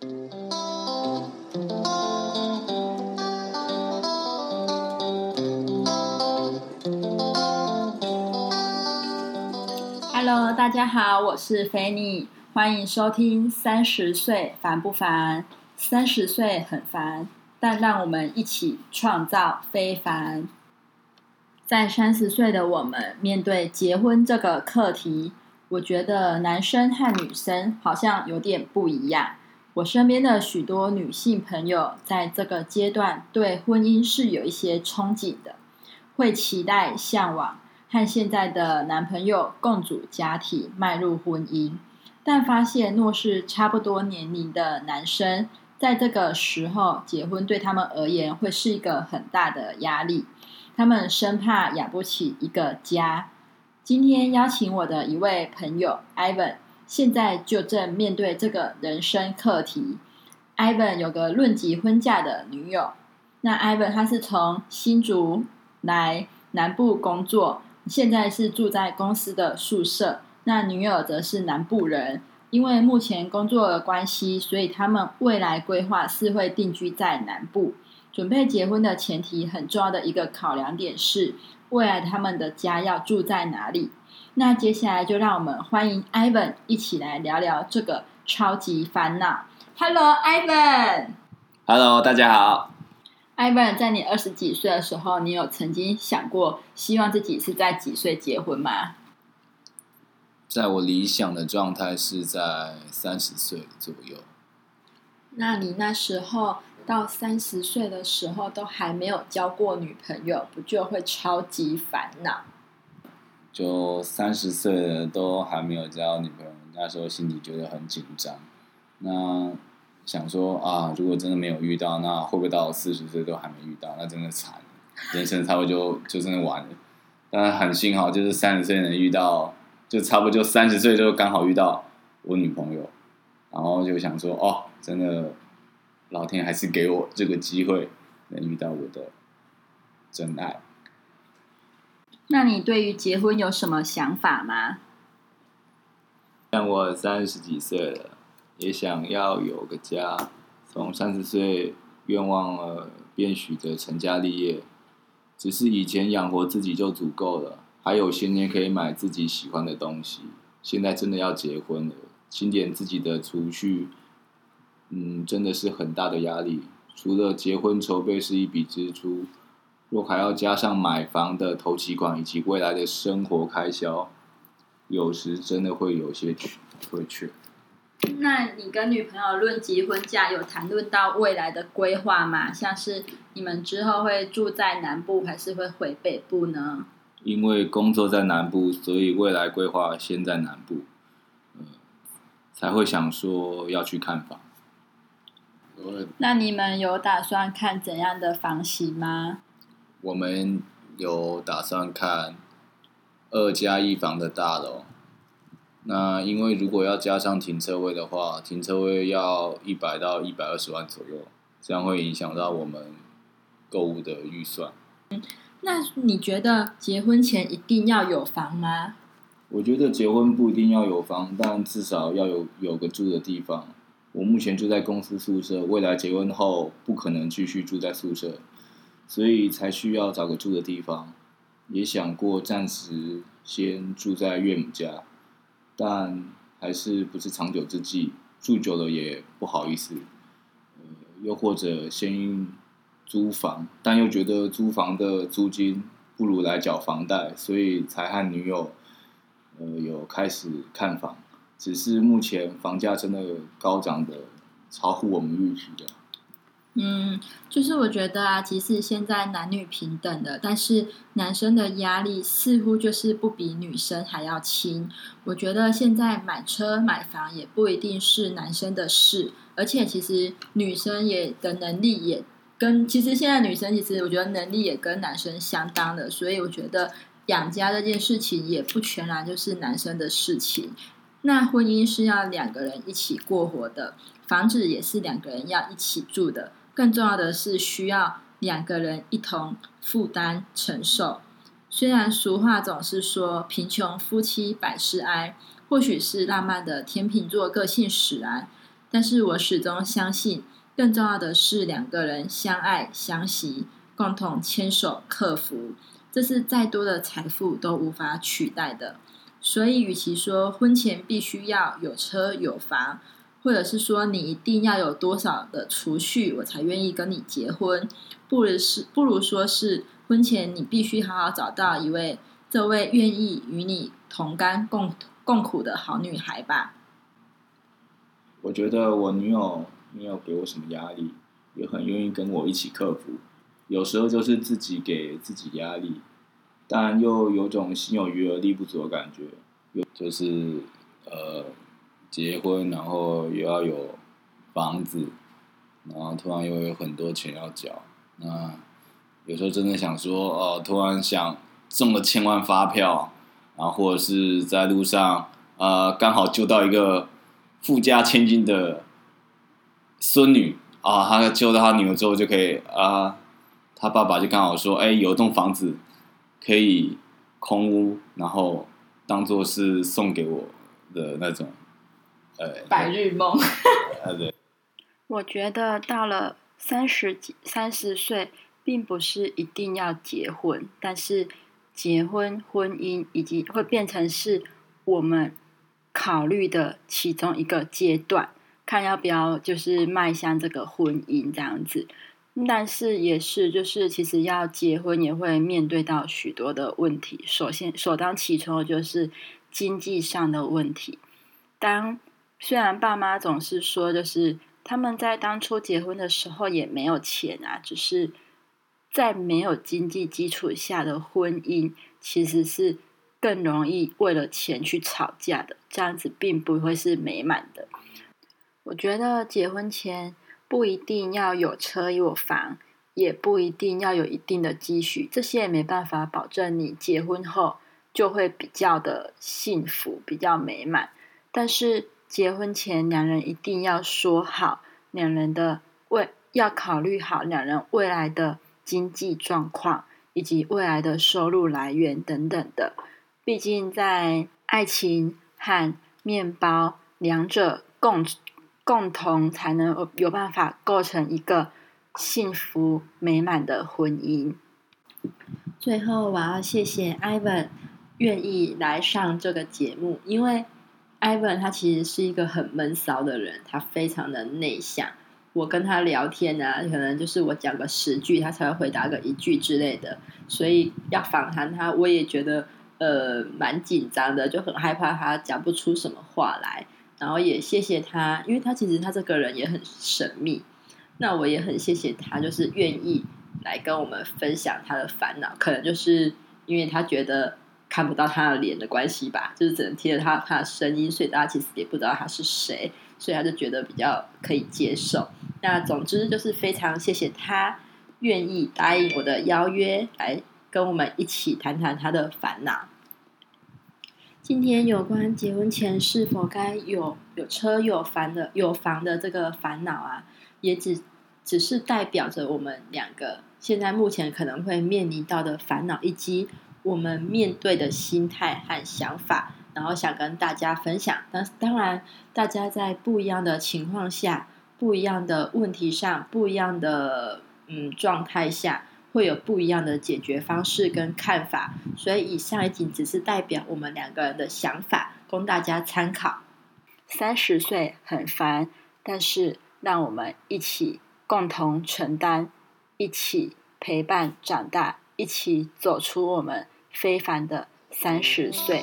Hello，大家好，我是菲尼，欢迎收听《三十岁烦不烦》？三十岁很烦，但让我们一起创造非凡。在三十岁的我们，面对结婚这个课题，我觉得男生和女生好像有点不一样。我身边的许多女性朋友，在这个阶段对婚姻是有一些憧憬的，会期待、向往和现在的男朋友共组家庭，迈入婚姻。但发现，若是差不多年龄的男生，在这个时候结婚，对他们而言会是一个很大的压力。他们生怕养不起一个家。今天邀请我的一位朋友 Ivan。现在就正面对这个人生课题。Ivan 有个论及婚嫁的女友。那 Ivan 他是从新竹来南部工作，现在是住在公司的宿舍。那女友则是南部人，因为目前工作的关系，所以他们未来规划是会定居在南部。准备结婚的前提，很重要的一个考量点是，未来他们的家要住在哪里。那接下来就让我们欢迎 Ivan 一起来聊聊这个超级烦恼。Hello，Ivan。Hello，大家好。Ivan，在你二十几岁的时候，你有曾经想过希望自己是在几岁结婚吗？在我理想的状态是在三十岁左右。那你那时候到三十岁的时候都还没有交过女朋友，不就会超级烦恼？就三十岁都还没有交女朋友，那时候心里觉得很紧张。那想说啊，如果真的没有遇到，那会不会到四十岁都还没遇到？那真的惨，人生差不多就就真的完了。但很幸好，就是三十岁能遇到，就差不多就三十岁就刚好遇到我女朋友。然后就想说，哦，真的，老天还是给我这个机会，能遇到我的真爱。那你对于结婚有什么想法吗？像我三十几岁了，也想要有个家。从三十岁愿望了，便许着成家立业。只是以前养活自己就足够了，还有些年可以买自己喜欢的东西。现在真的要结婚了，清点自己的储蓄，嗯，真的是很大的压力。除了结婚筹备是一笔支出。若还要加上买房的投期款以及未来的生活开销，有时真的会有些会缺。那你跟女朋友论及婚嫁，有谈论到未来的规划吗？像是你们之后会住在南部，还是会回北部呢？因为工作在南部，所以未来规划先在南部，呃，才会想说要去看房。那你们有打算看怎样的房型吗？我们有打算看二加一房的大楼。那因为如果要加上停车位的话，停车位要一百到一百二十万左右，这样会影响到我们购物的预算。那你觉得结婚前一定要有房吗？我觉得结婚不一定要有房，但至少要有有个住的地方。我目前住在公司宿舍，未来结婚后不可能继续住在宿舍。所以才需要找个住的地方，也想过暂时先住在岳母家，但还是不是长久之计，住久了也不好意思。呃，又或者先租房，但又觉得租房的租金不如来缴房贷，所以才和女友呃有开始看房。只是目前房价真的高涨的超乎我们预期的。嗯，就是我觉得啊，即使现在男女平等的，但是男生的压力似乎就是不比女生还要轻。我觉得现在买车买房也不一定是男生的事，而且其实女生也的能力也跟其实现在女生其实我觉得能力也跟男生相当的，所以我觉得养家这件事情也不全然就是男生的事情。那婚姻是要两个人一起过活的，房子也是两个人要一起住的。更重要的是，需要两个人一同负担承受。虽然俗话总是说“贫穷夫妻百事哀”，或许是浪漫的天秤座个性使然，但是我始终相信，更重要的是两个人相爱相惜，共同牵手克服，这是再多的财富都无法取代的。所以，与其说婚前必须要有车有房，或者是说你一定要有多少的储蓄，我才愿意跟你结婚，不如是不如说是婚前你必须好好找到一位这位愿意与你同甘共共苦的好女孩吧。我觉得我女友没有给我什么压力，也很愿意跟我一起克服。有时候就是自己给自己压力。但又有种心有余而力不足的感觉，有就是呃结婚，然后又要有房子，然后突然又有很多钱要缴，那有时候真的想说，哦，突然想中了千万发票，然后或者是在路上，呃，刚好救到一个富家千金的孙女啊，他救到他女儿之后就可以啊，他爸爸就刚好说，哎，有一栋房子。可以空屋，然后当做是送给我的那种，呃，白日梦。我觉得到了三十几、三十岁，并不是一定要结婚，但是结婚、婚姻以及会变成是我们考虑的其中一个阶段，看要不要就是迈向这个婚姻这样子。但是也是，就是其实要结婚也会面对到许多的问题。首先，首当其冲的就是经济上的问题。当虽然爸妈总是说，就是他们在当初结婚的时候也没有钱啊，只是在没有经济基础下的婚姻，其实是更容易为了钱去吵架的。这样子并不会是美满的。我觉得结婚前。不一定要有车有房，也不一定要有一定的积蓄，这些也没办法保证你结婚后就会比较的幸福、比较美满。但是结婚前两人一定要说好，两人的未要考虑好两人未来的经济状况以及未来的收入来源等等的。毕竟在爱情和面包两者共。共同才能有办法构成一个幸福美满的婚姻。最后，我要谢谢 Ivan 愿意来上这个节目，因为 Ivan 他其实是一个很闷骚的人，他非常的内向。我跟他聊天呢，可能就是我讲个十句，他才会回答个一句之类的，所以要访谈他，我也觉得呃蛮紧张的，就很害怕他讲不出什么话来。然后也谢谢他，因为他其实他这个人也很神秘。那我也很谢谢他，就是愿意来跟我们分享他的烦恼。可能就是因为他觉得看不到他的脸的关系吧，就是只能听着他他的声音，所以大家其实也不知道他是谁，所以他就觉得比较可以接受。那总之就是非常谢谢他愿意答应我的邀约，来跟我们一起谈谈他的烦恼。今天有关结婚前是否该有有车有房的有房的这个烦恼啊，也只只是代表着我们两个现在目前可能会面临到的烦恼，以及我们面对的心态和想法，然后想跟大家分享。当当然，大家在不一样的情况下、不一样的问题上、不一样的嗯状态下。会有不一样的解决方式跟看法，所以以上一仅只是代表我们两个人的想法，供大家参考。三十岁很烦，但是让我们一起共同承担，一起陪伴长大，一起走出我们非凡的三十岁。